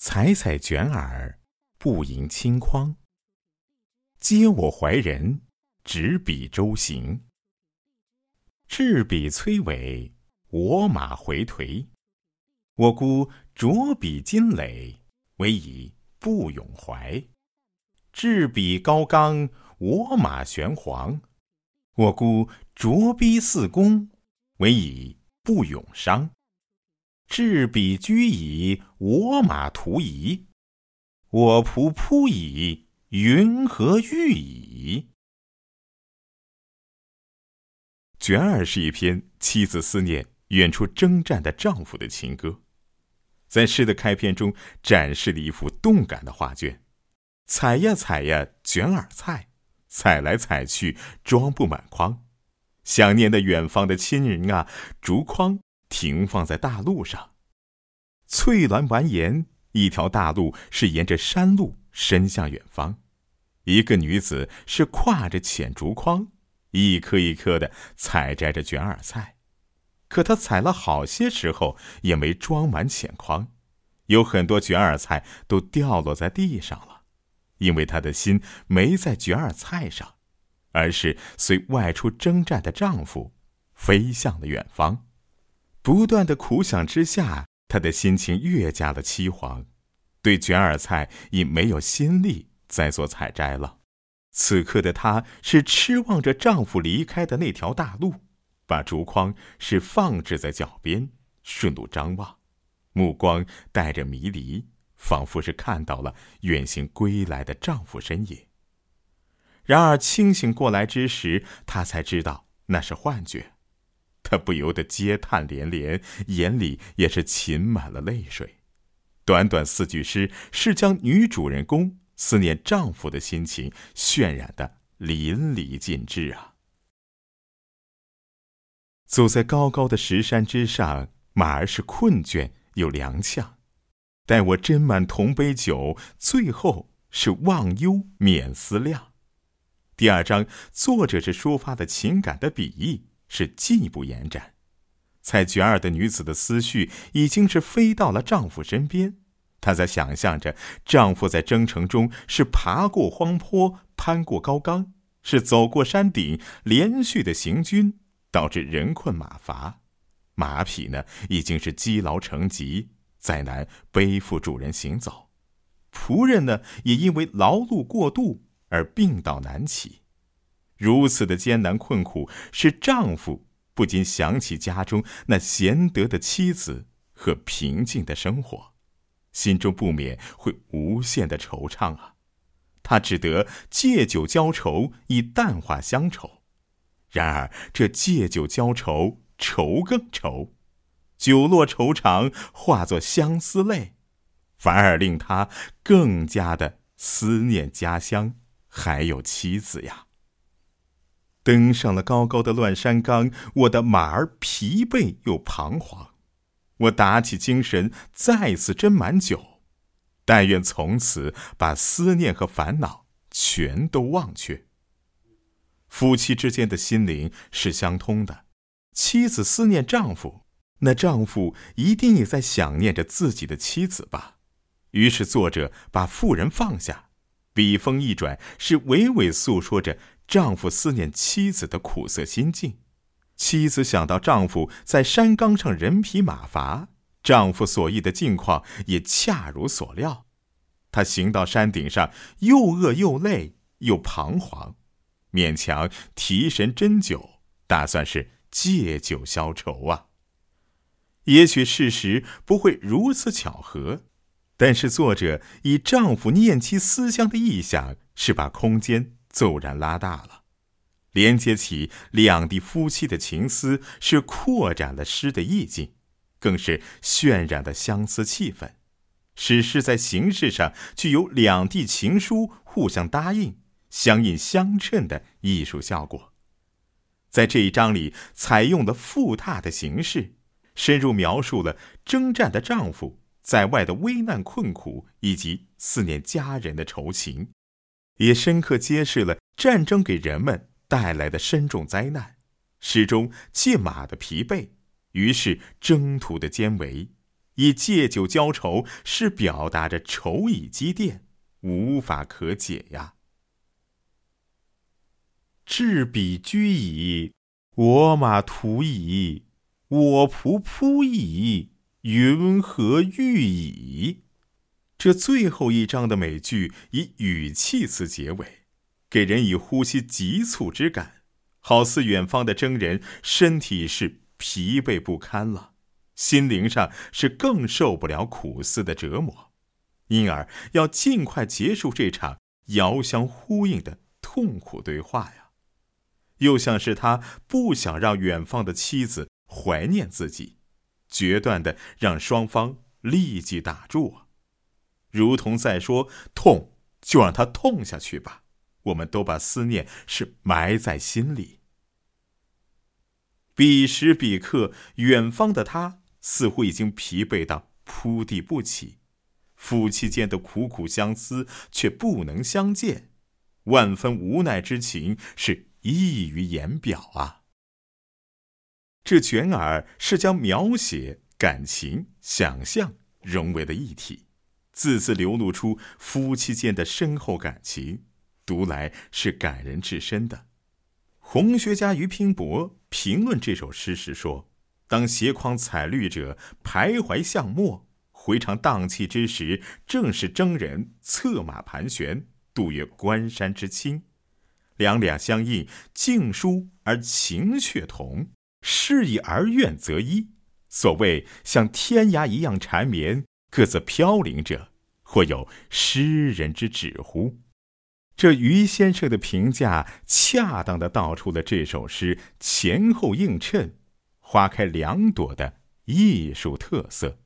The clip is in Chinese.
采采卷耳，不盈顷筐。嗟我怀人，执笔周行。执笔催尾，我马回颓。我孤着笔金垒，唯以不永怀。执笔高冈，我马玄黄。我孤着逼四公，唯以不永伤。执笔居矣，我马图矣。我仆扑矣，云何欲矣？卷耳是一篇妻子思念远处征战的丈夫的情歌，在诗的开篇中展示了一幅动感的画卷。采呀采呀，卷耳菜，采来采去，装不满筐。想念的远方的亲人啊，竹筐停放在大路上。翠峦蜿蜒，一条大路是沿着山路伸向远方。一个女子是挎着浅竹筐。一颗一颗的采摘着卷耳菜，可他采了好些时候也没装满浅筐，有很多卷耳菜都掉落在地上了，因为他的心没在卷耳菜上，而是随外出征战的丈夫飞向了远方。不断的苦想之下，他的心情越加的凄惶，对卷耳菜已没有心力再做采摘了。此刻的她是痴望着丈夫离开的那条大路，把竹筐是放置在脚边，顺路张望，目光带着迷离，仿佛是看到了远行归来的丈夫身影。然而清醒过来之时，她才知道那是幻觉，他不由得嗟叹连连，眼里也是噙满了泪水。短短四句诗，是将女主人公。思念丈夫的心情渲染的淋漓尽致啊！走在高高的石山之上，马儿是困倦又踉跄。待我斟满同杯酒，最后是忘忧免思量。第二章，作者是抒发的情感的笔意是进一步延展。采卷儿的女子的思绪已经是飞到了丈夫身边。她在想象着丈夫在征程中是爬过荒坡、攀过高岗，是走过山顶，连续的行军，导致人困马乏，马匹呢已经是积劳成疾，再难背负主人行走，仆人呢也因为劳碌过度而病倒难起，如此的艰难困苦，使丈夫不禁想起家中那贤德的妻子和平静的生活。心中不免会无限的惆怅啊，他只得借酒浇愁，以淡化乡愁。然而这借酒浇愁，愁更愁，酒落愁肠化作相思泪，反而令他更加的思念家乡，还有妻子呀。登上了高高的乱山岗，我的马儿疲惫又彷徨。我打起精神，再次斟满酒，但愿从此把思念和烦恼全都忘却。夫妻之间的心灵是相通的，妻子思念丈夫，那丈夫一定也在想念着自己的妻子吧。于是作者把妇人放下，笔锋一转，是娓娓诉说着丈夫思念妻子的苦涩心境。妻子想到丈夫在山岗上人疲马乏，丈夫所忆的境况也恰如所料。他行到山顶上，又饿又累又彷徨，勉强提神斟酒，打算是借酒消愁啊。也许事实不会如此巧合，但是作者以丈夫念妻思乡的意象，是把空间骤然拉大了。连接起两地夫妻的情思，是扩展了诗的意境，更是渲染了相思气氛，使诗在形式上具有两地情书互相答应、相应相称的艺术效果。在这一章里，采用了复沓的形式，深入描述了征战的丈夫在外的危难困苦以及思念家人的愁情，也深刻揭示了战争给人们。带来的深重灾难，始终借马的疲惫，于是征途的艰危，以借酒浇愁，是表达着愁已积淀，无法可解呀。置彼居矣，我马图矣，我仆仆矣，云何欲矣？这最后一章的美句以语气词结尾，给人以呼吸急促之感，好似远方的征人身体是疲惫不堪了，心灵上是更受不了苦思的折磨，因而要尽快结束这场遥相呼应的痛苦对话呀。又像是他不想让远方的妻子怀念自己，决断的让双方立即打住啊。如同在说：“痛，就让它痛下去吧。”我们都把思念是埋在心里。彼时彼刻，远方的他似乎已经疲惫到铺地不起，夫妻间的苦苦相思却不能相见，万分无奈之情是溢于言表啊。这卷耳是将描写、感情、想象融为了一体。字字流露出夫妻间的深厚感情，读来是感人至深的。红学家于拼博评论这首诗时说：“当斜匡采绿者徘徊向末，回肠荡气之时，正是征人策马盘旋，渡越关山之清。两两相应，静殊而情却同，是意而愿则一。所谓像天涯一样缠绵。”各自飘零者，或有诗人之指乎？这于先生的评价，恰当的道出了这首诗前后映衬、花开两朵的艺术特色。